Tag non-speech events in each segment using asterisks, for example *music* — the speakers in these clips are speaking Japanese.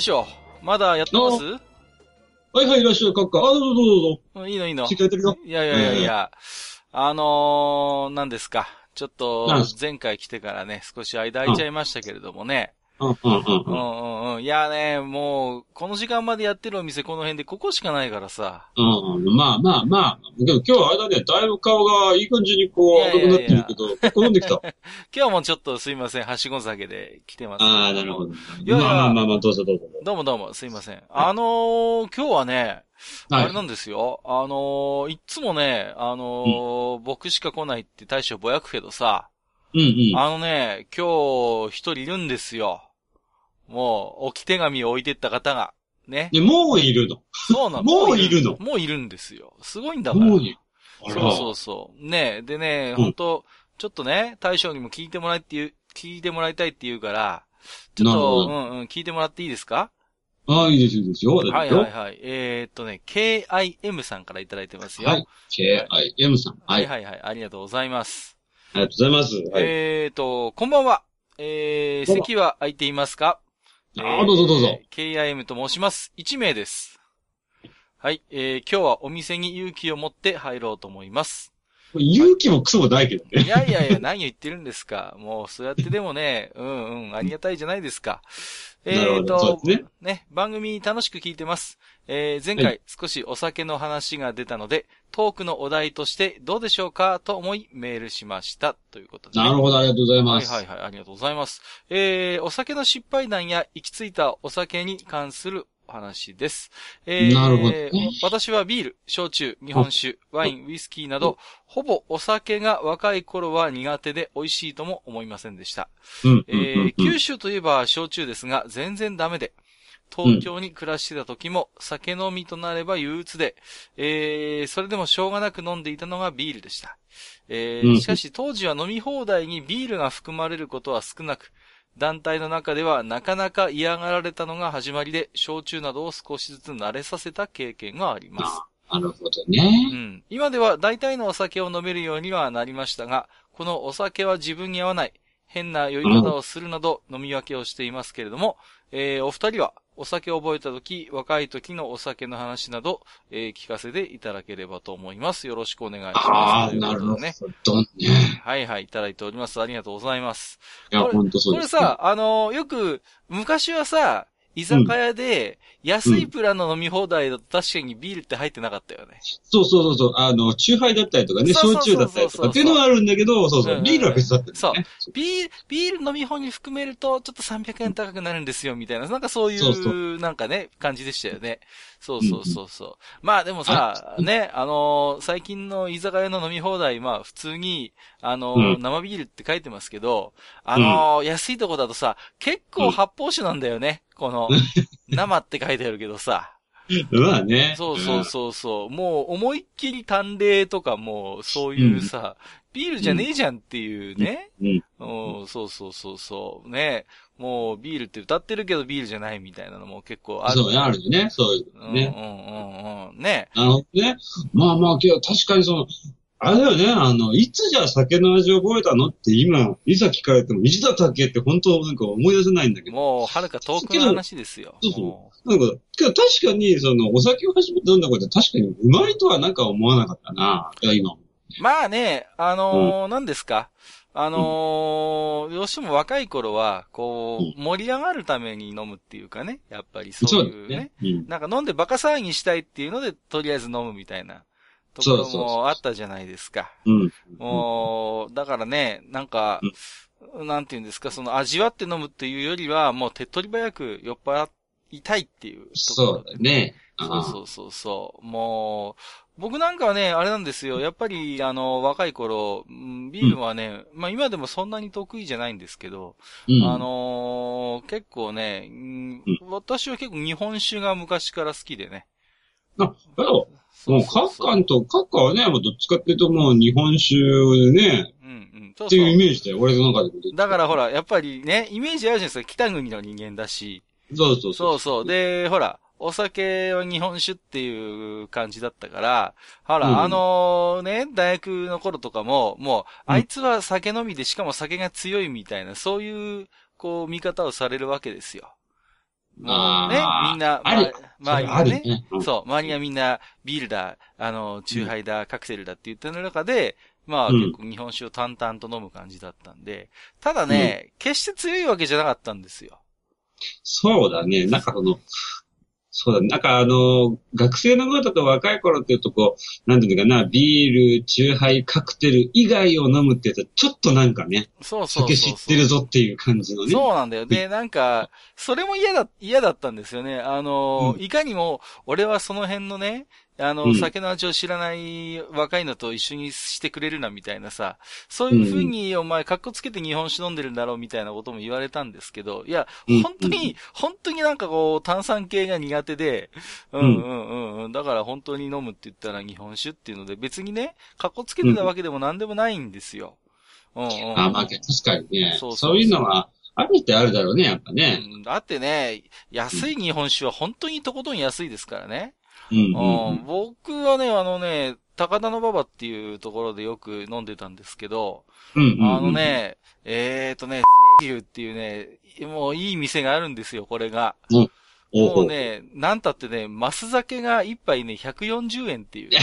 大将まだやってます？はいはい、いらっしゃい、かっか。あ、どうぞどうぞどうぞ。うんいいのいいのしっかりや。いやいやいやいや、あのー、何ですか？ちょっと前回来てからね、少し間空いちゃいましたけれどもね。うん、うん、うんう。んうんうん。いやね、もう、この時間までやってるお店この辺でここしかないからさ。うん、うん、まあまあまあ。でも今日はあれだね、だいぶ顔がいい感じにこう、赤くなってるけど、*laughs* 結構飲んできた。今日もちょっとすいません、はしご酒で来てます。ああ、なるほど。いやいやまあまあまあまあ、どうぞどうぞ。どうもどうも、すいません。あのー、今日はね、はいあれなんですよ。あのー、いっつもね、あのー僕しか来ないって大将ぼやくけどさ、うんうん。あのね、今日一人いるんですよ。もう、置き手紙を置いてった方が。ね。で、もういるの。そうなの。*laughs* もういるのもういるんですよ。すごいんだから。もういる。そうそうそう。ねでね、うん本当ちょっとね、大将にも聞いてもらいって言う、聞いてもらいたいって言うから、ちょっと、うどんうん、聞いてもらっていいですか？ああ、いいですよ、いいですよ。はいいはいはい。えー、っとね、KIM さんからいただいてますよ。はい。KIM さん。は。はいいはいはい。ありがとうございます。ありがとうございます。はい。えーっと、こんばんは。えー、席は空いていますか？ああ、どうぞどうぞ。えー KIM と申します。1名です。はい、えー、今日はお店に勇気を持って入ろうと思います。勇気もクソもないけどね。いやいやいや、何を言ってるんですか。もう、そうやってでもね、うんうん、ありがたいじゃないですか。えなるほーとね、ね、番組楽しく聞いてます。えー、前回少しお酒の話が出たので、トークのお題としてどうでしょうかと思いメールしました。ということで、ね。なるほど、ありがとうございはます。いはいはい、ありがとうございます。えー、お酒の失敗談や行き着いたお酒に関するお話です。えー、なるほどね私はビール、焼酎、日本酒、ワイン、ウイスキーなど、ほぼお酒が若い頃は苦手で美味しいとも思いませんでした。九州といえば焼酎ですが、全然ダメで、東京に暮らしてた時も酒飲みとなれば憂鬱で、えー、それでもしょうがなく飲んでいたのがビールでした。えー、うんしかし当時は飲み放題にビールが含まれることは少なく、団体の中ではなかなか嫌がられたのが始まりで、焼酎などを少しずつ慣れさせた経験があります。なるほどねう。ん。今では大体のお酒を飲めるようにはなりましたが、このお酒は自分に合わない、変な酔い方をするなど飲み分けをしていますけれども、えー、お二人はお酒を覚えた時、若い時のお酒の話など、えー聞かせていただければと思います。よろしくお願いしあます。あ、なるほどね。ね。はいはい、いただいております。ありがとうございます。いや、そうです。これさ、あのーよく、昔はさ、居酒屋で、安いプランの飲み放題だと確かにビールって入ってなかったよね。そうそうそうそう、あの、チューハイだったりとかね、そうそうそうそう焼酎だったりとかっていうのはあるんだけど、そうそう、うんうんビールは別だったんだよね。ビール、ビール飲み放に含めると、ちょっと300円高くなるんですよ、みたいな。なんかそうい、そうそうなんかね、感じでしたよね。そうそうそうそう。まあでもさ、ね、あのー最近の居酒屋の飲み放題、まあ普通に、あのーうん生ビールって書いてますけど、あのー安いとこだとさ、結構発泡酒なんだよね。この、*laughs* 生って書いてあるけどさ。まあね。そうそうそうそう。もう思いっきり淡麗とかもう、そういうさ、ビールじゃねえじゃんっていうね。うん。うん。うん、そうそうそうそう。ね。もうビールって歌ってるけどビールじゃないみたいなのも結構ある。そうね、あるよね。そういううんうんのね。うんうん。ね。なるほどね。まあまあ、けど確かにその、あれだよね、あの、いつじゃあ酒の味を覚えたのって今、いざ聞かれても、いつだったっけって本当なんか思い出せないんだけど。もう、はるか遠くの話ですよ。そうそうもなんか、けど確かに、その、お酒を始めて飲んだこと確かにうまいとはなんか思わなかったな。いや、今。うまあね、あのー何ですか？あのーどうしても若い頃は、こう、盛り上がるために飲むっていうかね。やっぱりそういうね。ね。うん。なんか飲んでバカ騒ぎしたいっていうので、とりあえず飲むみたいなところそうそうそうもあったじゃないですか。うん。もう、だからね、なんか、なんていうんですか、その味わって飲むっていうよりは、もう手っ取り早く酔っ払いたいっていうところそうだね。そうそうそうそう。もう、僕なんかはね、あれなんですよ。やっぱり、あの、若い頃、うんビールはね、まあ今でもそんなに得意じゃないんですけど、うん。あのー結構ね、うん私は結構日本酒が昔から好きでね。あ、だよ。そもう、カッカンと、カッカはね、もうどっちかっていうともう日本酒でね、うんうん。そうっていうイそう。メージだよ、俺の中でも。だからほら、やっぱりね、イメージあるじゃないですか。北国の人間だし。そうそうそうそう。で、ほら、お酒は日本酒っていう感じだったから、ほら、うんあのね、大学の頃とかも、もう、うんあいつは酒飲みで、しかも酒が強いみたいな、そういう、こう、見方をされるわけですよ。もうねみんな、ま周りがあるね、ね。うん。そう、周りがみんな、ビールだ、あの、チューハイだ、カクテルだって言ってる中で、まあ、うん。結構日本酒を淡々と飲む感じだったんで、ただね、決して強いわけじゃなかったんですよ。そうだね。なんかその、そうだね。なんかあの、学生の頃とか若い頃っていうとこう、なんていうのかな、ビール、チューハイ、カクテル以外を飲むってやつは、ちょっとなんかね、そうそうそうそう。酒知ってるぞっていう感じのね。そうなんだよ。で、なんか、それも嫌だ、嫌だったんですよね。あの、うんいかにも、俺はその辺のね、あの、うん酒の味を知らない若いのと一緒にしてくれるな、みたいなさ、そういう風に、お前、格好つけて日本酒飲んでるんだろう、みたいなことも言われたんですけど、いや、うん本当に、本当になんかこう、炭酸系が苦手で、うんうんうんうん。だから本当に飲むって言ったら日本酒っていうので、別にね、格好つけてたわけでも何でもないんですよ。うんうんうん。あ、まあ、確かにね。そうそういうのは、あるってあるだろうね、やっぱね。うんだってね、安い日本酒は本当にとことん安いですからね。うんうんうん僕はね、あのね、高田の馬場っていうところでよく飲んでたんですけど、うん。うんあの、ね、えーとね、清流っていうね、もういい店があるんですよ、これが。おうもうね、なんたってね、マス酒が一杯ね、140円っていうね。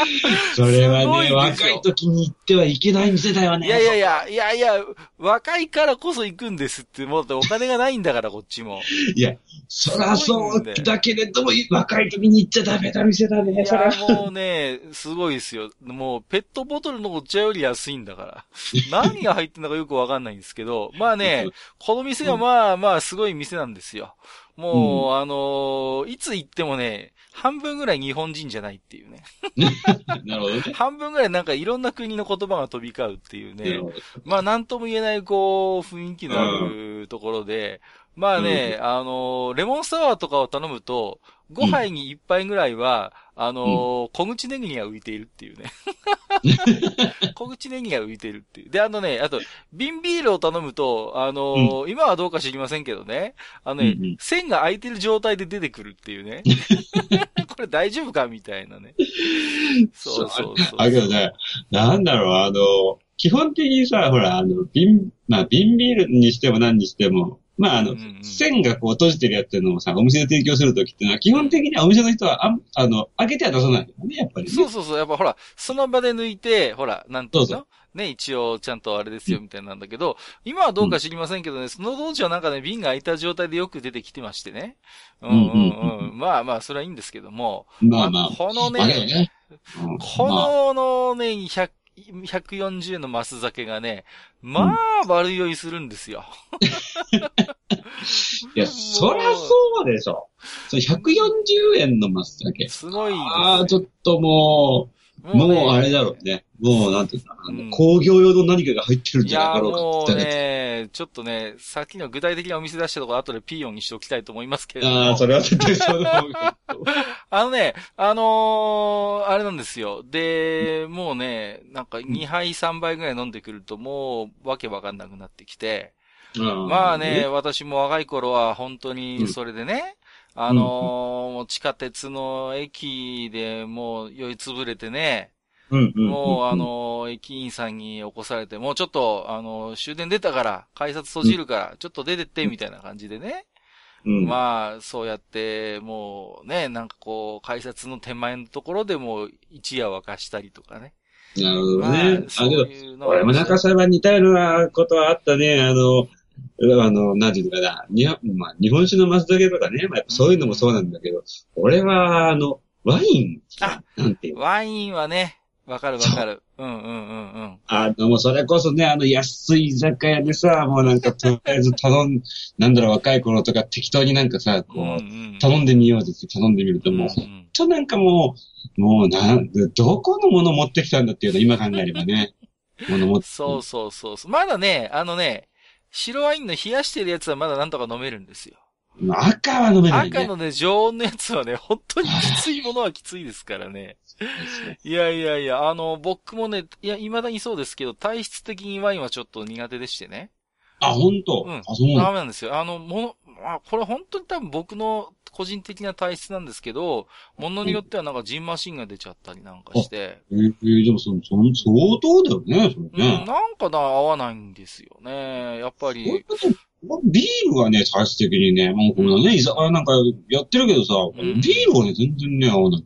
*laughs* それはね、若い時に行ってはいけない店だよね。いやいやいや、いやいや、若いからこそ行くんですって、もうお金がないんだから、*laughs* こっちも。いや、そらそうだけれども、若い時に行っちゃダメな店だね、いや、。もうね、すごいですよ。もう、ペットボトルのお茶より安いんだから。*laughs* 何が入ってんのかよくわかんないんですけど、まあね、この店はまあまあすごい店なんですよ。もう、あのーいつ行ってもね、半分ぐらい日本人じゃないっていうね。*laughs* なるほどね。半分ぐらいなんかいろんな国の言葉が飛び交うっていうねまあなんとも言えないこう、雰囲気のあるところで、まあね、あのーレモンサワーとかを頼むと、5杯に1杯ぐらいは、あのー小口ネギが浮いているっていうね。*laughs* 小口ネギが浮いているっていう。で、あのね、あと、瓶ビールを頼むと、あのー今はどうか知りませんけどね、あのね、うんうん線が空いてる状態で出てくるっていうね。*laughs* これ大丈夫かみたいなね。そうそうそう。あ、けどね、なんだろう、あの、基本的にさ、ほら、あの、瓶、まあ、瓶ビールにしても何にしても、まあ、あの、線がこう閉じてるやつのをさ、お店で提供するときってのは、基本的にはお店の人は、あんあの、開けては出さないんだよね、やっぱりね。そうそうそう。やっぱほら、その場で抜いて、ほら、なんていうの？そうね、一応ちゃんとあれですよ、みたいなんだけど、今はどうか知りませんけどね、その当時はなんかね、瓶が開いた状態でよく出てきてましてね。うんうんうん。まあまあ、それはいいんですけども。まあまあ。このね、ね。うんこまあののね、100 140円のマス酒がね、まあ、悪酔いするんですよ。*laughs* いや、そりゃそうでしょ。それ140円のマスだけ。すごいです。ああ、ちょっともう、もうねもうあれだろうね。もう、なんていうかうん工業用の何かが入ってるんいじゃなやーかろうかもうって言ったらね、ちょっとね、さっきの具体的なお店出したところ後でピーヨンにしておきたいと思いますけれども。ああ、それは絶対そうの方がいい。*laughs* あのね、あのーあれなんですよ。で、もうね、なんか2杯3杯ぐらい飲んでくるともうわけわかんなくなってきて。まあね、、私も若い頃は本当にそれでね、あのーもう地下鉄の駅でもう酔いつぶれてね、うんうん、もうあ、のー駅員さんに起こされて、もうちょっと、あのー終電出たから、改札閉じるから、ちょっと出てって、みたいな感じでね。うん、まあ、そうやって、もうね、なんかこう、改札の手前のところでも一夜沸かしたりとかね。なるほどまね。あ、そあ、ういうのは俺もなんかそれは似たようなことはあったね。あの、あの、なんていうのかな。にまあ、日本酒の松茸とかね。まあ、やっぱそういうのもそうなんだけど、俺は、あの、ワイン、あなんていうの？ワインはね、わかるわかる。うんうんうんうん。あの、もうそれこそね、あの安い居酒屋でさ、もうなんかとりあえず頼ん、*laughs* なんだろう、若い頃とか適当になんかさ、こう、うんうん頼んでみようって頼んでみると、もう、ほんうんうんとなんかもう、もうなん、どこのもの持ってきたんだっていうの今考えればね。*laughs* もの持ってそうそうそう。まだね、あのね、白ワインの冷やしてるやつはまだなんとか飲めるんですよ。赤は飲めないね。赤のね、常温のやつはね、本当にきついものはきついですからね。*laughs* いやいやいや、あの、僕もね、いや、未だにそうですけど、体質的にワインはちょっと苦手でしてね。あ、ほんと、うんあ、そうなダのメなんですよ。あの、もの、まあ、これ本当に多分僕の個人的な体質なんですけど、ものによってはなんかジンマシンが出ちゃったりなんかして、えー、えーでもその、その、相当だよね、それうん、ね。なんかな、合わないんですよね。やっぱり、ビールはね、体質的にね、もうこのね、居酒屋なんかやってるけどさ、んビールはね、全然ね、合わない。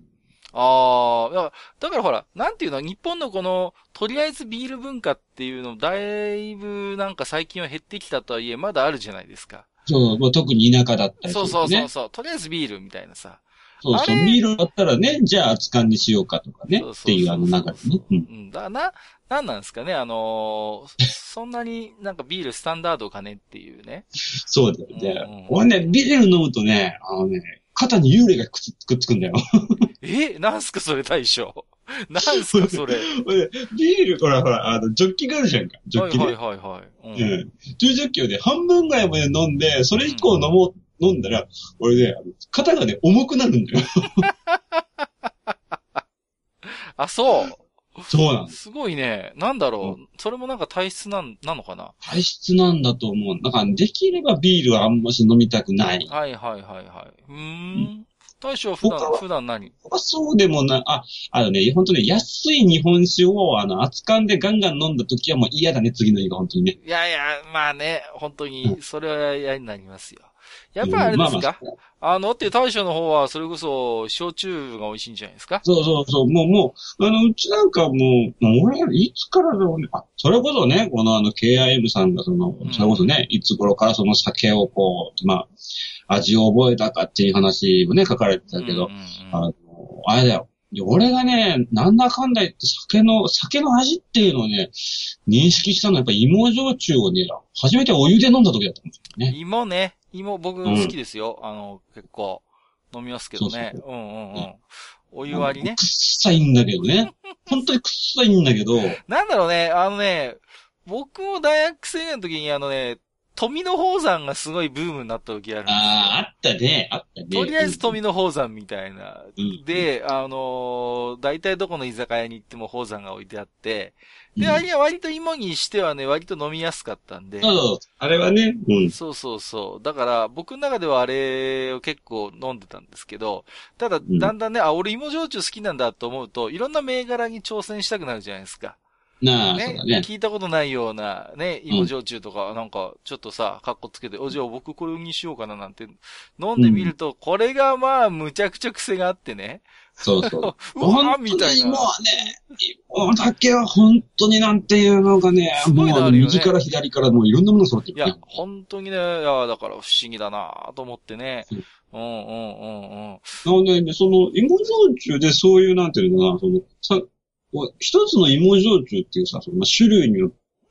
ああ、だからほら、なんていうの、日本のこの、とりあえずビール文化っていうの、だいぶなんか最近は減ってきたとはいえ、まだあるじゃないですか。そう、まあ、特に田舎だったりすそう。そうそうそう、とりあえずビールみたいなさ。そうそうビールだったらね、じゃあ熱燗にしようかとかね、そうそうそうっていうあの流れね。うんうん、だな、なんなんですかね、あのーそんなになんかビールスタンダードかねっていうね。そうだよね。俺ね、ビール飲むとね、あのね、肩に幽霊がくっつくっつくんだよ。え？なんすかそれ大将。*laughs* なんすかそれ。俺ビール、ほらほら、あの、ジョッキがあるじゃんか。ジョッキね。はいはいはいはい。うんうん。10ジョッキをね、半分ぐらいまで飲んで、それ以降飲もう、飲んだら、俺ね、肩がね、重くなるんだよ。*laughs* あ、そう。そうなんです。すごいね。なんだろう。それもなんか体質なん、なのかな？体質なんだと思う。だから、できればビールはあんまし飲みたくない。はいはいはいはい。うーん。大将は普段普段何？僕はそうでもない、あ、あのね、本当ね、安い日本酒を、あの、熱燗でガンガン飲んだ時はもう嫌だね、次の日が本当にね。いやいや、まあね、本当に、それは嫌になりますよ。やっぱりあれですか、うんまあまああの、って大将の方は、それこそ、焼酎が美味しいんじゃないですか？そうそうそう、もう、もう、あの、うちなんかもう、もう俺、いつからだろうね。あ、それこそね、このあの、KIM さんがそのう、んそれこそね、いつ頃からその酒をこう、まあ、味を覚えたかっていう話もね、書かれてたけど、うんうんうんあの、あれだよ。俺がね、なんだかんだ言って酒の、酒の味っていうのをね、認識したのはやっぱ芋焼酎をね、初めてお湯で飲んだ時だったんですよね。芋ね。芋僕好きですよ。あの、結構、飲みますけどね。そううんうんううんん。お湯割りねくっ。さいんだけどね。*laughs* 本当にくっさいんだけど、なんだろうね、あのね、僕も大学生の時にあのね、富の宝山がすごいブームになった時あるんですよ。ああ、あったね、あったね。とりあえず富の宝山みたいな。うんで、あのー大体どこの居酒屋に行っても宝山が置いてあって、で、うんあれは割と芋にしてはね、割と飲みやすかったんで。そうそう、あれはね、うん。そうそうそう。だから、僕の中ではあれを結構飲んでたんですけど、ただ、んだんだんね、あ、俺芋焼酎好きなんだと思うと、いろんな銘柄に挑戦したくなるじゃないですか。なあ、そうねだね。聞いたことないような、ね、芋焼酎とか、なんか、ちょっとさ、カッコつけて、お、じゃあ僕これにしようかななんて、飲んでみると、これがまあ、むちゃくちゃ癖があってね。そうそう。*laughs* うわ本みたいな。当に今はね、芋だけは本当になんていうのがね、すごもう右から左からもういろんなもの揃っていやるね。、本当にね、いや、だから不思議だなと思ってねうん。うんうんうんうん。なので、ね、その芋焼酎でそういうなんていうのかな、その、さ、一つの芋焼酎っていうさ、そのまあ種類に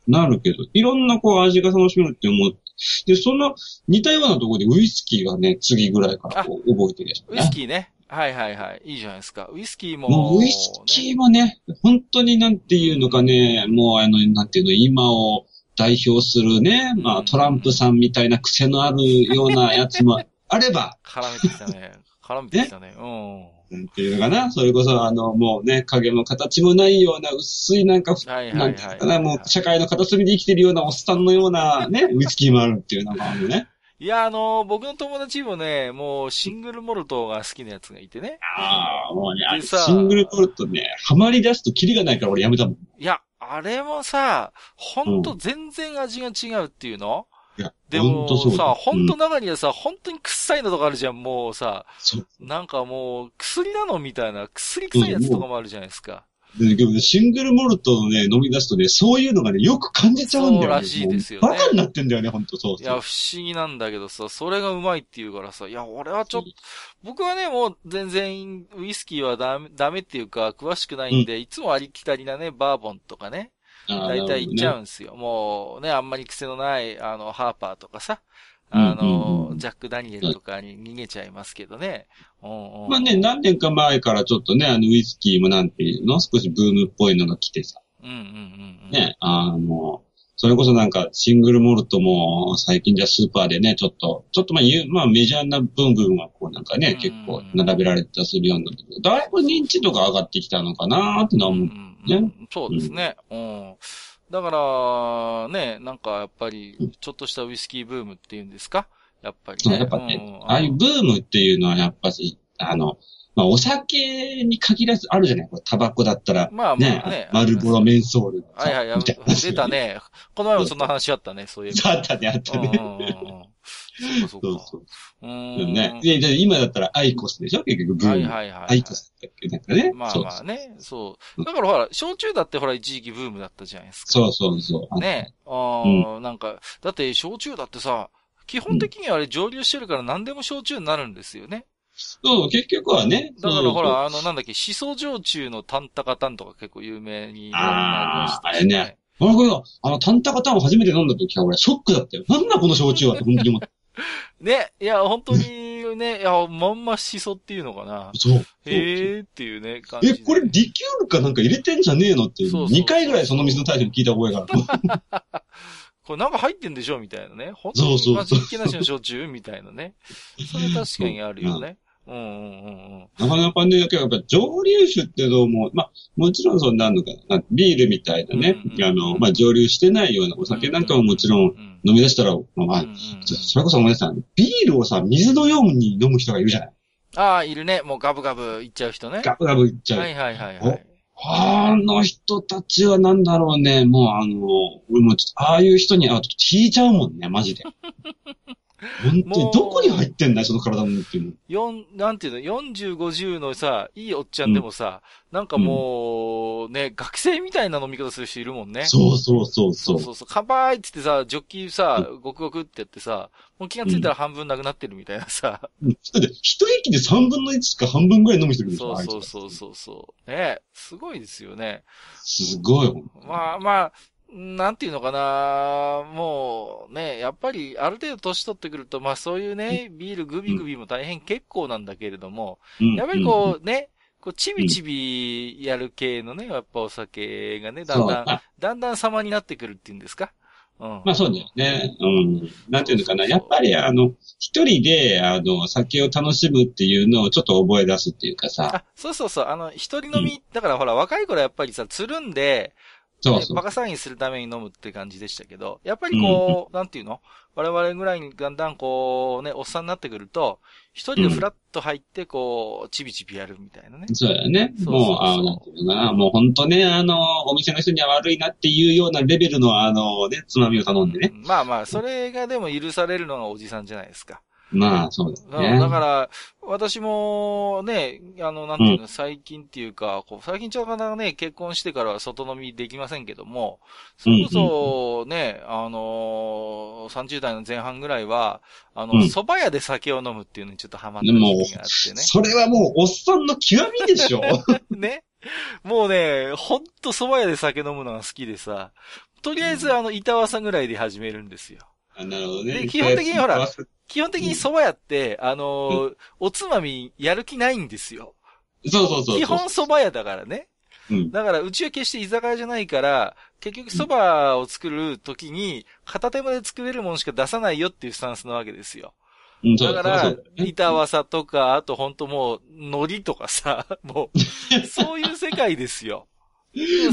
なるけど、いろんなこう味が楽しめるって思う。で、その似たようなところでウイスキーがね、次ぐらいからこう覚えてるやつウイスキーね。はいはいはい。いいじゃないですか。ウイスキーも、もうウイスキーもね、本当になんていうのかね、もうあの、なんていうの、今を代表するね、まうんあトランプさんみたいな癖のあるようなやつもあれば、*laughs* 絡めてきたね。絡めてきた *laughs* ね。うん。なんていうのかな、それこそあの、もうね、影も形もないような薄いなんか、なんていうのかな、もう社会の片隅で生きてるようなおっさんのようなね、ウイスキーもあるっていうのがあるね。いや、あの、僕の友達もね、もうシングルモルトが好きなやつがいてね。ああ、もうね、あれでさシングルポルトね、ハマり出すとキリがないから俺やめたもん。いや、あれもさ、ほんと全然味が違うっていうの、いや、でほんとそうだもさ、ほんうと中にはさ、本当に臭いのとかあるじゃん、もうさ。なんかもう、薬なの？みたいな、薬臭いやつとかもあるじゃないですか。でシングルモルトをね、飲み出すとね、そういうのがね、よく感じちゃうんだよね。そうらしいですよねバカになってんだよね、ほんとそう。いや、不思議なんだけどさ、それがうまいって言うからさ、いや、俺はちょっと、僕はね、もう全然ウイスキーはダメ、ダメっていうか、詳しくないんで、いつもありきたりなね、バーボンとかね、大体行っちゃうんですよ。もうね、あんまり癖のない、あの、ハーパーとかさ、あの、うんうんうんジャック・ダニエルとかに逃げちゃいますけどね。まあね、何年か前からちょっとね、あの、ウイスキーもなんていうの少しブームっぽいのが来てさ。うんうんうんうん。ね、あの、それこそなんかシングルモルトも最近じゃスーパーでね、ちょっと、ちょっとまあまあメジャーな部分はこうなんかね、うん結構並べられたりするようになって。だいぶ認知度が上がってきたのかなーってのは思う。うんうんうんそうですね。うん。だから、ね、なんかやっぱり、ちょっとしたウイスキーブームっていうんですか？やっぱりね。やっぱね、うんああいうブームっていうのはやっぱし、あの、まあお酒に限らずあるじゃない？これタバコだったら、まあまね、あね。マルボロメンソールさはいはいはい。出た。ね。この前もそんな話あったね、そうい *laughs* う。あったね、あったね。そうかそうか。そうそう。ん。ね。でで今だったらアイコスでしょ？結局ブはいーム。はいはい。アイコスだっけ？なんかね。まあまあね、そう。だからほら、焼酎だってほら一時期ブームだったじゃないですか。そうそうそう。ね。ああ、なんか、だって焼酎だってさ、基本的にはあれ蒸留してるから何でも焼酎になるんですよね。そう、結局はね。だからほら、あの、なんだっけ、シソ焼酎のタンタカタンとか結構有名になりましたしあーあれね。俺これあの、タンタカタンを初めて飲んだ時は俺ショックだったよ。なんだこの焼酎はって本当に思った。*laughs* ね、いや、本当にね、いや、まんまシソっていうのかな。そう。そうへーっていうね、感じえ、で。これリキュールかなんか入れてんじゃねえのって、そうそうそう2回ぐらいその水の大将に聞いた覚えがある。*laughs* これなんか入ってんでしょみたいなね。本当そうそうにマジッキなしの焼酎みたいなね。それ確かにあるよね。うんうんうんうん。なかなかね、やっぱ蒸留酒ってどうも、まあ、もちろんそんなのかな、ビールみたいなね、うんうんあの、まあ、蒸留してないようなお酒なんかももちろんうん飲み出したら、まあ、うんうんそれこそ思い出したビールをさ、水のように飲む人がいるじゃないああ、いるね。もうガブガブいっちゃう人ね。ガブガブいっちゃう。はいはいはいはい。あの人たちはなんだろうね、もうあの、俺もちょっと、ああいう人に会うと引いちゃうもんね、マジで。*laughs* 本どこに入ってんだい、その体のっていうの。四、なんていうの、40、50のさ、いいおっちゃんでもさ、なんかもう、ね、学生みたいな飲み方する人いるもんね。そうそうそうそう。そうそうそう。乾杯って言ってさ、ジョッキさ、ごくごくってやってさ、もう気がついたら半分なくなってるみたいなさ。うんだって、一息で3分の1か半分ぐらい飲む人いるでしょそうそうそうそうそう。ねすごいですよね。すごい。まあまあ、なんていうのかなもうね、やっぱりある程度年取ってくると、まあそういうね、ビールグビグビも大変結構なんだけれども、うんやっぱりこうね、こうちびちびやる系のね、やっぱお酒がね、だんだん、だんだん様になってくるっていうんですか？うん。まあそうだよね。うん。なんていうのかな。やっぱりあの、一人で、あの、酒を楽しむっていうのをちょっと覚え出すっていうかさ。あ、そうそうそう、あの、一人飲み、だからほら、若い頃やっぱりさ、つるんで、そうそうねバ。カ騒ぎするために飲むって感じでしたけど、やっぱりこう、なんていうの？我々ぐらいにだんだんこう、ね、おっさんになってくると、一人でフラッと入って、こう、ちびちびやるみたいなね。そうだよね。そうそうそうもう、あの、なんていうのかな。もう本当ね、あの、お店の人には悪いなっていうようなレベルの、あの、ね、つまみを頼んでね。うんまあまあ、それがでも許されるのがおじさんじゃないですか。まあ、そうだうんよね。だから、私もね、あの、なんていうの、最近っていうか、こう最近ちょうどね、結婚してからは外飲みできませんけども、それこそね、あのー、30代の前半ぐらいは、あの、うん蕎麦屋で酒を飲むっていうのにちょっとハマったでも時期があってね。それはもう、おっさんの極みでしょ。*laughs* ね。もうね、ほんと蕎麦屋で酒飲むのが好きでさ、とりあえずあの、板わさぐらいで始めるんですよ。あなるほどね。で基本的にほら基本的に蕎麦屋って、あのーおつまみやる気ないんですよ。そうそうそう。基本蕎麦屋だからね。うん。だから、うちは決して居酒屋じゃないから、結局蕎麦を作るときに、片手間で作れるものしか出さないよっていうスタンスなわけですよ。だから板わさとか、あとほんともう、海苔とかさ、もう、*laughs* そういう世界ですよ。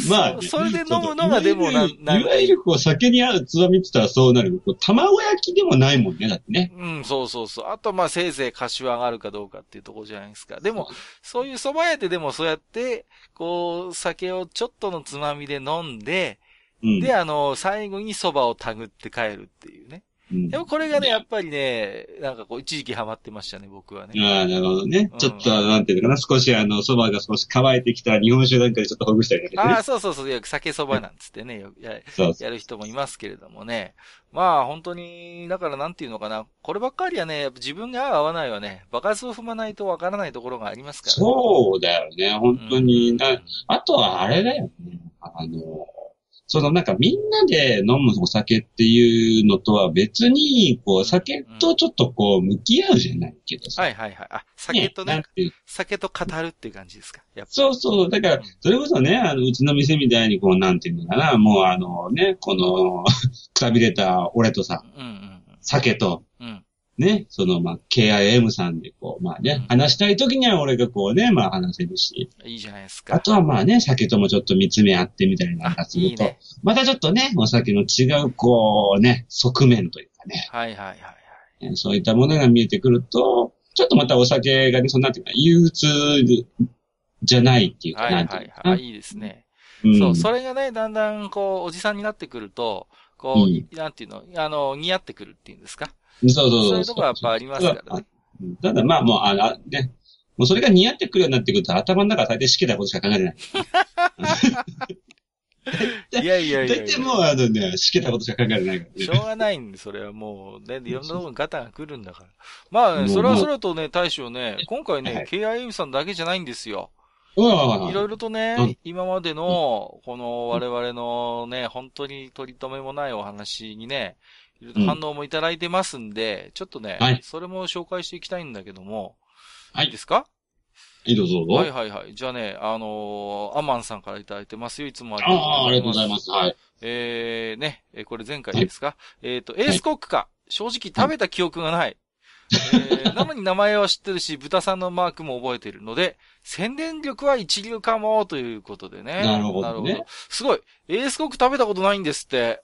まあね、そそれで飲むのがでもな、いなんわゆるこう酒に合うつまみって言ったらそうなる。卵焼きでもないもんね、だってね。うん、そうそうそう。あと、まあ、せいぜい柏があるかどうかっていうところじゃないですか。でも、そういう蕎麦屋ででもそうやって、こう、酒をちょっとのつまみで飲んで、うん。で、あの、最後に蕎麦をたぐって帰るっていうね。うんでもこれがね、やっぱりね、なんかこう、一時期ハマってましたね、僕はね。ああ、なるほどねうん。ちょっと、なんていうのかな、少しあの、蕎麦が少し乾いてきたら日本酒なんかでちょっとほぐしたりとかねああ、。そうそうそう、よく酒そばなんつってね、よくやそうそう。やる人もいますけれどもね。まあ本当に、だからなんていうのかな、こればっかりはね、やっぱ自分に合う合わないはね、爆発を踏まないとわからないところがありますから、ね。そうだよね、本当に。うんなあとはあれだよね。あの、そのなんかみんなで飲むお酒っていうのとは別に、こう、酒とちょっとこう、向き合うじゃないけどさ。はいはいはい。あ、酒とね、酒と語るっていう感じですか？やっぱそうそう。だから、それこそね、あの、うちの店みたいに、こう、なんていうのかな、もうあのね、この、*laughs* くたびれた俺とさ、うんうん酒と、うん。うん。ね、その、まあ、KIM さんで、こう、まあね、うん話したい時には俺がこうね、まあ話せるし、いいじゃないですあか。とはまあね、酒ともちょっと見つめ合ってみたいななんかすると、いいね。またちょっとね、お酒の違う、こうね、側面というかね、はいはいはいはい。ねそういったものが見えてくると、ちょっとまたお酒がね、そのなんていうか、憂鬱じゃないっていうか、はいなんてはい。はい。いいですね。うんそう、それがね、だんだん、こう、おじさんになってくると、こう、うんなんていうの、あの、似合ってくるっていうんですか？そうそうそうそう。いうところはやっぱありますからね。うんただまあもう、あの、あね、もうそれが似合ってくるようになってくると頭の中は大体しけたことしか考えてない。いやいやいや。大体もうあのね、しけたことしか考えてないからね。しょうがないんで、それはもう、ね、いろんなところにガタが来るんだから。まあね、それはそれとね、大将ね、今回はねい、KIM さんだけじゃないんですよ。いろいろとうんね、今までの、この我々のね、本当に取り留めもないお話にね、いろいろと反応もいただいてますんで、ちょっとねはい、それも紹介していきたいんだけども、はいいいですか？いいどうぞどうぞ。はいはいはい。じゃあね、あのーアマンさんからいただいてますよ。いつもありああ、ありがとうございす。ます。はい。えー、ね、えーこれ前回ですか、えっ、と、エースコックか。正直食べた記憶がない。えー、なのに名前は知ってるし、豚さんのマークも覚えてるので、宣伝力は一流かも、ということでね。なるほどねすごい。エースコック食べたことないんですって。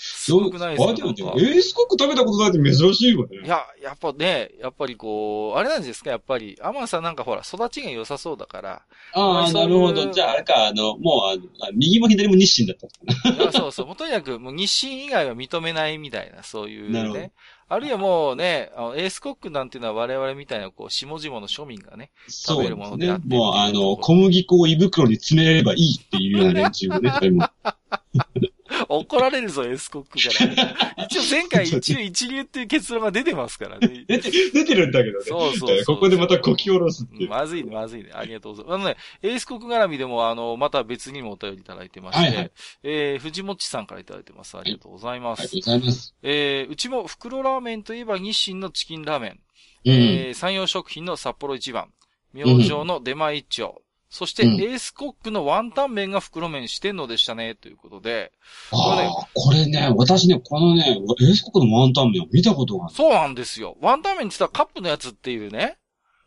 すごくないですか？エースコック食べたことないって珍しいわね。いや、やっぱね、やっぱりこう、あれなんですか、やっぱり、アマンさんなんかほら、育ちが良さそうだから。ああ、なるほど。じゃああれか、あの、もうあの、あ右も左も日清だった *laughs* そうそう。もうとにかく、もう日清以外は認めないみたいな、そういうなるほどね。あるいはもうね、あのエースコックなんていうのは我々みたいな、こう、下々の庶民がね。食べるものであってそうですね。もうあの、小麦粉を胃袋に詰めればいいっていうような連中がね、それも。*laughs* *laughs* 怒られるぞ、エースコックから。*laughs* 一応前回一流 *laughs* 一流っていう結論が出てますからね。出て、出てるんだけどね。そうそうそうここでまたこき下ろすっていう。まずいね、まずいね。ありがとうございます。あのね、エースコック絡みでも、あの、また別にもお便りいただいてまして、はいはいえー、藤もっちさんからいただいてます。ありがとうございます。ありがとうございます。えー、うちも袋ラーメンといえば日清のチキンラーメン。うん。えー、山陽食品の札幌一番、明星の出前一丁、そして、うんエースコックのワンタン麺が袋麺してんのでしたね、ということで。ああ、これね、私ね、このね、エースコックのワンタン麺を見たことがある。そうなんですよ。ワンタン麺って言ったらカップのやつっていうね。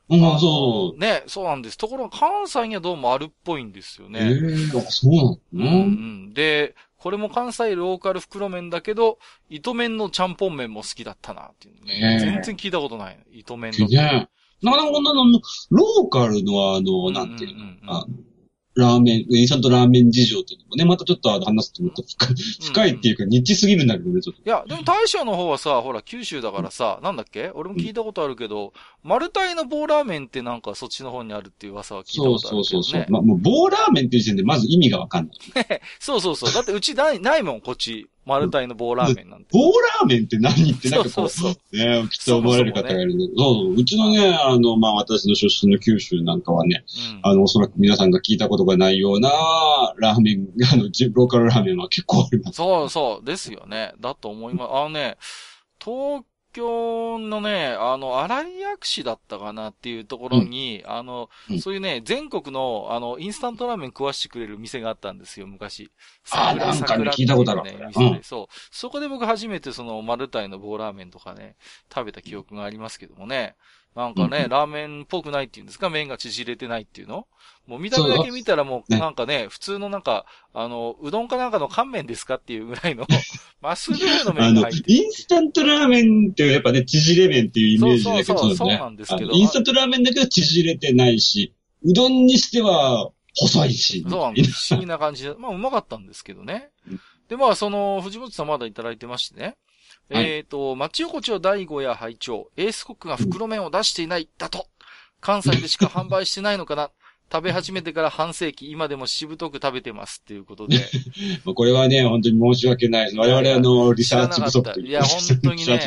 うん、そう。ね、そうなんです。ところが関西にはどうもあるっぽいんですよええね。ー、あそうなのうんうん。で、これも関西ローカル袋麺だけど、糸麺のちゃんぽん麺も好きだったなっていうね。全然聞いたことない。糸麺だねえ。なかなかこんなの、ローカルのあの、なんていうの、あの、ラーメン、インスタントラーメン事情っていうのもね、またちょっと話すともっと深い、深いっていうか、ニッチすぎるんだけどね、ちょっと。いや、でも大将の方はさ、ほら、九州だからさ、なんだっけ？俺も聞いたことあるけど、丸太の棒ラーメンってなんかそっちの方にあるっていう噂は聞いたそうことあるけどね。そうそうそう。まあ、もう、棒ラーメンっていう時点でまず意味がわかんない。*laughs* そうそうそう。だってうちない、ないもん、こっち。丸太の棒ラーメンなんて。*laughs* 棒ラーメンって何ってなんかこう、そうそうねきっと思われる方がいるね。そうそう。うちのね、あの、まあ、私の出身の九州なんかはね、うん。あの、おそらく皆さんが聞いたことがないような、ラーメン、あの、じローカルラーメンは結構あります。そうそう、ですよね。だと思います。あのね、東京のね、あの、荒井薬師だったかなっていうところに、あの、うんそういうね、全国の、あの、インスタントラーメン食わしてくれる店があったんですよ、昔。あーなんかね聞いたことあるわね、店で、うんそう。そこで僕初めてその、マルタイの棒ラーメンとかね、食べた記憶がありますけどもね。なんかね、うんラーメンっぽくないっていうんですか？麺が縮れてないっていうの？もう見た目だけ見たらもう、ねなんかね、普通のなんか、あの、うどんかなんかの乾麺ですかっていうぐらいの、まっすぐの麺が入ってインスタントラーメンってやっぱね、縮れ麺っていうイメージだけど、そうそうそうそうなんですけどインスタントラーメンだけど縮れてないし、うどんにしては細いし。そうなんです。不思議な感じで。まあ、うまかったんですけどねうん。で、まあ、その、藤本さんまだいただいてましてね。はいえっ、と、町横丁第5や拝聴エースコックが袋麺を出していない、だと。関西でしか販売してないのかな。食べ始めてから半世紀、今でもしぶとく食べてますっていうことで。*laughs* まあこれはね、本当に申し訳ない。我々あの、リサーチ不足といや本当に *laughs* ね。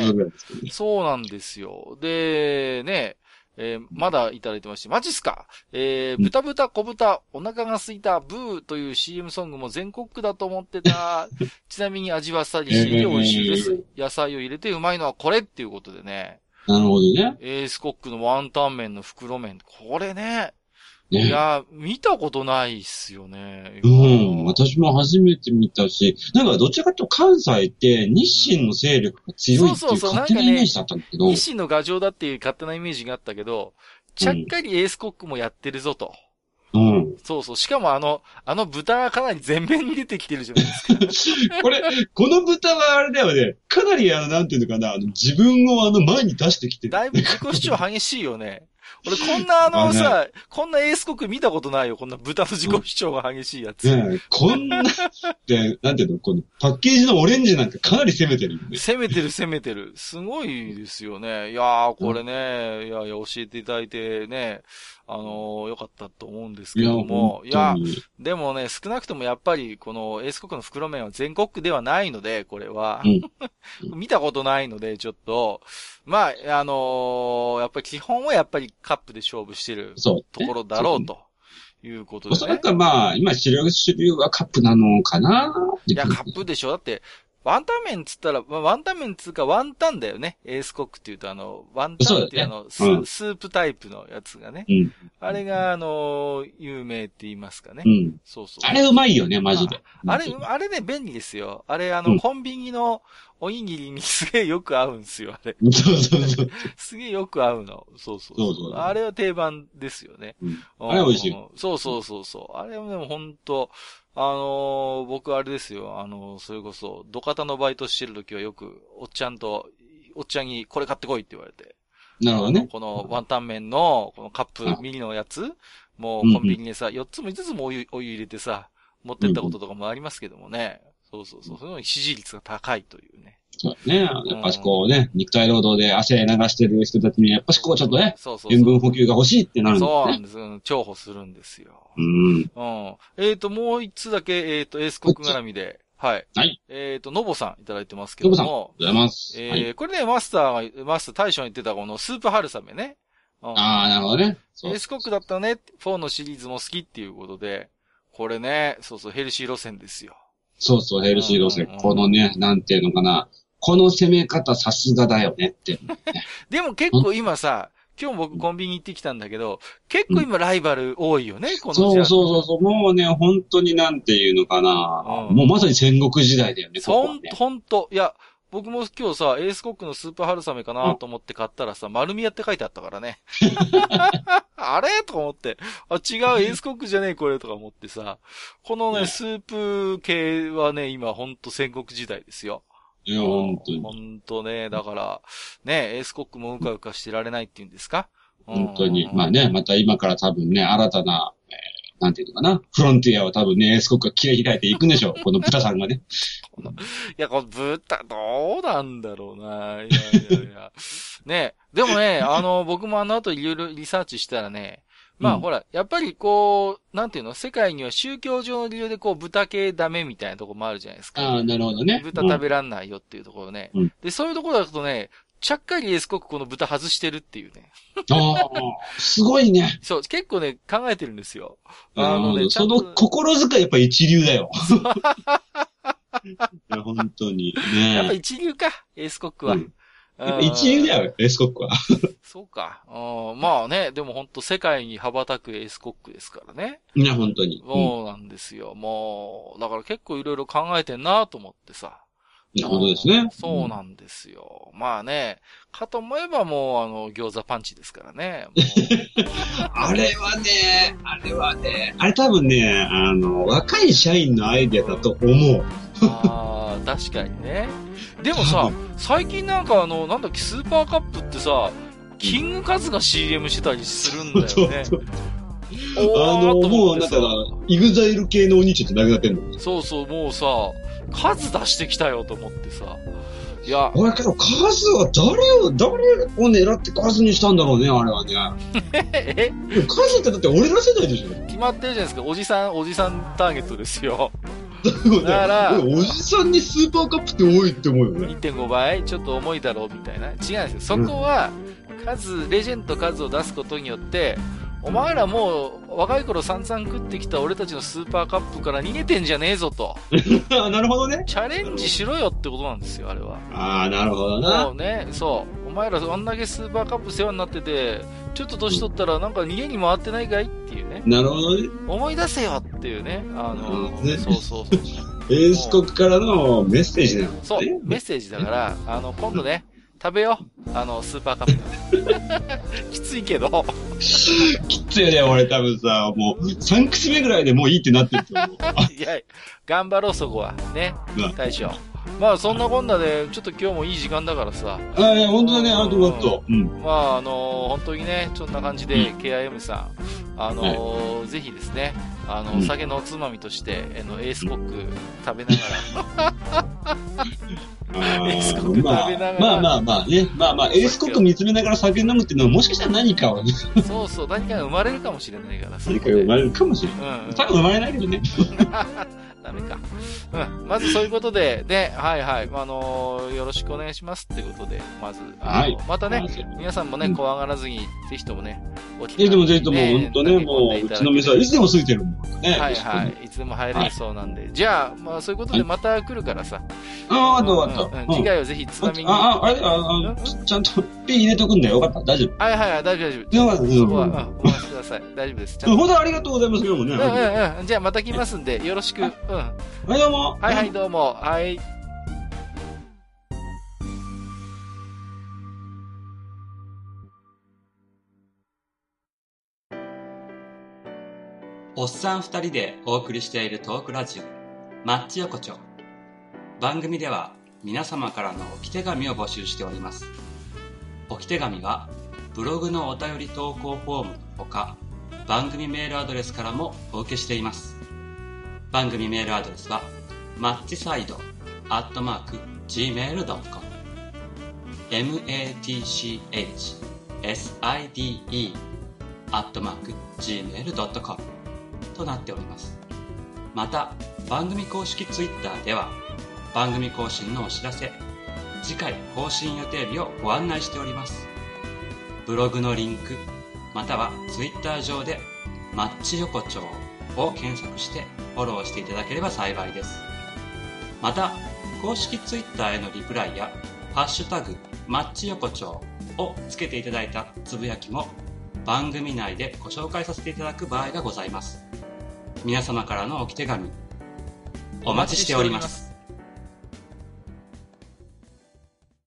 そうなんですよ。で、ね、えーまだいただいてまして、マジっすか？えー、うん豚豚小豚、お腹が空いた、ブーという CM ソングも全国区だと思ってた。*laughs* ちなみに味はさりしていて美味しいです。野菜を入れてうまいのはこれっていうことでね。なるほどね。エースコックのワンタン麺の袋麺。これね。いね。や、見たことないっすよね。うん、私も初めて見たし、なんかどちらかというと関西って日清の勢力が強いっていう勝手なイメージだったんだけど、日清の牙城だっていう勝手なイメージがあったけど、ちゃっかりエースコックもやってるぞと。うん。そうそう。しかもあの、あの豚がかなり前面に出てきてるじゃないですか。*laughs* これ、この豚はあれだよね、かなりあの、なんていうのかな、あの自分をあの前に出してきてる。だいぶ自己主張激しいよね。俺こんなあのあさ、こんなエースコック見たことないよ。こんな豚の自己主張が激しいやつ。こんな、で、なんていうの、このパッケージのオレンジなんかかなり攻めてるよね。攻めてる攻めてる。すごいですよね。いやー、これね、いやいや、教えていただいてね、あのーよかったと思うんですけいや、ども、いや本当、にでもね、少なくともやっぱり、このエースコックの袋麺は全国区ではないので、これは。*laughs* 見たことないので、ちょっと、まあ、あのーやっぱり基本はやっぱりカップで勝負してるところだろうと。いうことでね。おそらくまあ、今主流主流はカップなのかな？いや、カップでしょだって、ワンタン麺っつったら、まあワンタン麺っつうかワンタンだよね。エースコックっていうと、あの、ワンタンっていうあの、スうんスープタイプのやつがね。うん。あれが、あの、有名って言いますかね。うん。そうそう。あれうまいよね、マジで。あれ、あれね、便利ですよ。あれ、あの、うんコンビニのおにぎりにすげえよく合うんですよ、あれ。*laughs* そうそうそう。すげえよく合うの。そうそうそうそうあれは定番ですよね。うんうんあれ美味しいよ。そうそうそうそう。あれはでも本当あのー僕あれですよ。あのーそれこそ、土方のバイトしてる時はよく、おっちゃんと、おっちゃんにこれ買ってこいって言われて。なるほどね。このワンタン麺の、このカップミリのやつ、もうコンビニでさ、4つも5つもお湯、お湯入れてさ、持ってったこととかもありますけどもね。そうそうそう。その支持率が高いというね。そうだね。やっぱしこうね、肉体労働で汗流してる人たちに、やっぱしこうちょっとね、そうそう。塩分補給が欲しいってなるんだよね。そうなんです。うん重宝するんですよ。うん。うん。えっ、と、もう一つだけ、えっ、と、エースコック絡みで、はい。はい。えっ、と、のぼさんいただいてますけどノブさん、ありがもと、うございます。えーはい。これね、マスターが、マスター大将に言ってたこのスープ春雨ね。うんああ、なるほどね。エースコックだったね、4のシリーズも好きっていうことで、これね、そうそう、ヘルシー路線ですよ。そうそう、ヘルシー路線うん。このね、なんていうのかな。この攻め方さすがだよねって。*laughs* でも結構今さ、今日僕コンビニ行ってきたんだけど、結構今ライバル多いよね、このそうそうそうそう。もうね、本当になんていうのかな。うんもうまさに戦国時代だよね、ここほん。ほんと、いや、僕も今日さ、エースコックのスープ春雨かなと思って買ったらさ、丸宮って書いてあったからね。*laughs* あれ？とか思って。あ、違う、エースコックじゃねえ、これとか思ってさ。このね、ねスープ系はね、今ほんと戦国時代ですよ。いや、本当に。ほんとね、だから、ね、エースコックもうかうかしてられないっていうんですか？本当に。うんまあね、また今から多分ね、新たな、えーなんていうのかな。フロンティアを多分ね、エースコックが切り開いていくんでしょう。*laughs* この豚さんがね。いや、この豚、どうなんだろうな。いやいやいや。*laughs* ねでもね、あの、僕もあの後いろいろリサーチしたらね、まあ、うんほら、やっぱりこう、なんていうの、世界には宗教上の理由でこう、豚系ダメみたいなところもあるじゃないですか。ああ、なるほどね。豚食べらんないよっていうところね。うんで、そういうところだとね、ちゃっかりエースコックこの豚外してるっていうね。ああ、すごいね。そう、結構ね、考えてるんですよ。あのね、その心遣いやっぱ一流だよ。*laughs* いや、本当に。やっぱね一流か、エースコックは。うん一流だよ、エースコックは。そうか。うんまあね、でも本当世界に羽ばたくエースコックですからね。いや、本当に。うんそうなんですよ。もう、だから結構いろいろ考えてんなと思ってさ。いや、本当ですね。そうなんですよ。まあね、かと思えばもう、あの、餃子パンチですからね。*laughs* もあれはね、あれはね、あれ多分ね、あの、若い社員のアイデアだと思う。うああ、確かにね。でもさ、最近なんかあの、なんだっけ、スーパーカップってさ、キングカズが CM してたりするんだよね。あの、ともうなんか EXILE 系のお兄ちゃんってなくなってんの？そうそう、もうさ、カズ出してきたよと思ってさ。いや、俺けどカズは誰を、誰を狙ってカズにしたんだろうね、あれはね。*laughs* え？カズってだって俺ら世代でしょ決まってるじゃないですか。おじさん、おじさんターゲットですよ。だからおじさんにスーパーカップって多いって思うよね。1.5倍？ちょっと重いだろうみたいな。違うんですよ。そこは、カズ、レジェンドカズを出すことによって、お前らもう若い頃散々食ってきた俺たちのスーパーカップから逃げてんじゃねえぞと。あ *laughs* なるほどね。チャレンジしろよってことなんですよ、あれは。ああ、なるほどもな。うね、そう。お前らあんだけスーパーカップ世話になってて、ちょっと年取ったらなんか逃げに回ってないかいっていうね。なるほどね。思い出せよっていうね。あの、うんねそうそうそう。*laughs* エース国からのメッセージなのね。そう、メッセージだから、あの、今度ね、食べよう。あの、スーパーカップ。*laughs* きついけど。*laughs* きついよね、俺多分さ、もう、3口目ぐらいでもういいってなってると思う。*laughs* いや、頑張ろう、そこは。ねうん。大将。まあ、そんなこんなで、ちょっと今日もいい時間だからさ。あいや、本当だね、あともっと。うん。まあ、あの本当にね、そんな感じで、KIM さん、あのぜひですね、あの、うんお酒のおつまみとして、あの、エースコック食べながあエースコック食べながらあ、まあまあまあね。まあまあ、エースコック見つめながら酒飲むっていうのはもしかしたら何かをね、ら、そうそう、何かが生まれるかもしれないから、そ *laughs* 何かが生まれるかもしれない。うん、うん。多分生まれないけどね。*laughs* ダメか。うん。まずそういうことで、で、はいはい。あのーよろしくお願いしますってことで、まず、はいまたね、まあ皆さんもね、うん怖がらずに、ぜひともね、お気いや、でもぜひとも、本当ね、もう、うちの店はいつでも空いてるもんね。はいはい。いつでも入れるそうなんで。じゃあ、まあそういうことでまた来るからさ。ああ、あとあうんと。うん次回はぜひ津波に。あ、はあ、あれ、あ、あ、ちちゃんとピー入れとくんだよ。よかった？大丈夫。いはいはい、大丈夫大丈夫。そこは、お待ちください。大丈夫です。本当にありがとうございますけどもね。うんうんうん。じゃあまた来ますんで、よろしく。うん。はい、どうも。はいはい、どうも。はい。おっさん二人でお送りしているトークラジオ、マッチ横丁。番組では皆様からの置き手紙を募集しております。置き手紙はブログのお便り投稿フォームのほか、番組メールアドレスからもお受けしています。番組メールアドレスは、マッチサイドアットマーク gmail.com matchside アットマーク gmail.com となっております。また、番組公式ツイッターでは、番組更新のお知らせ、次回更新予定日をご案内しております。ブログのリンク、またはツイッター上で、マッチ横丁を検索してフォローしていただければ幸いです。また、公式ツイッターへのリプライや、ハッシュタグ、マッチ横丁をつけていただいたつぶやきも番組内でご紹介させていただく場合がございます。皆様からのおき手紙、お待ちしております。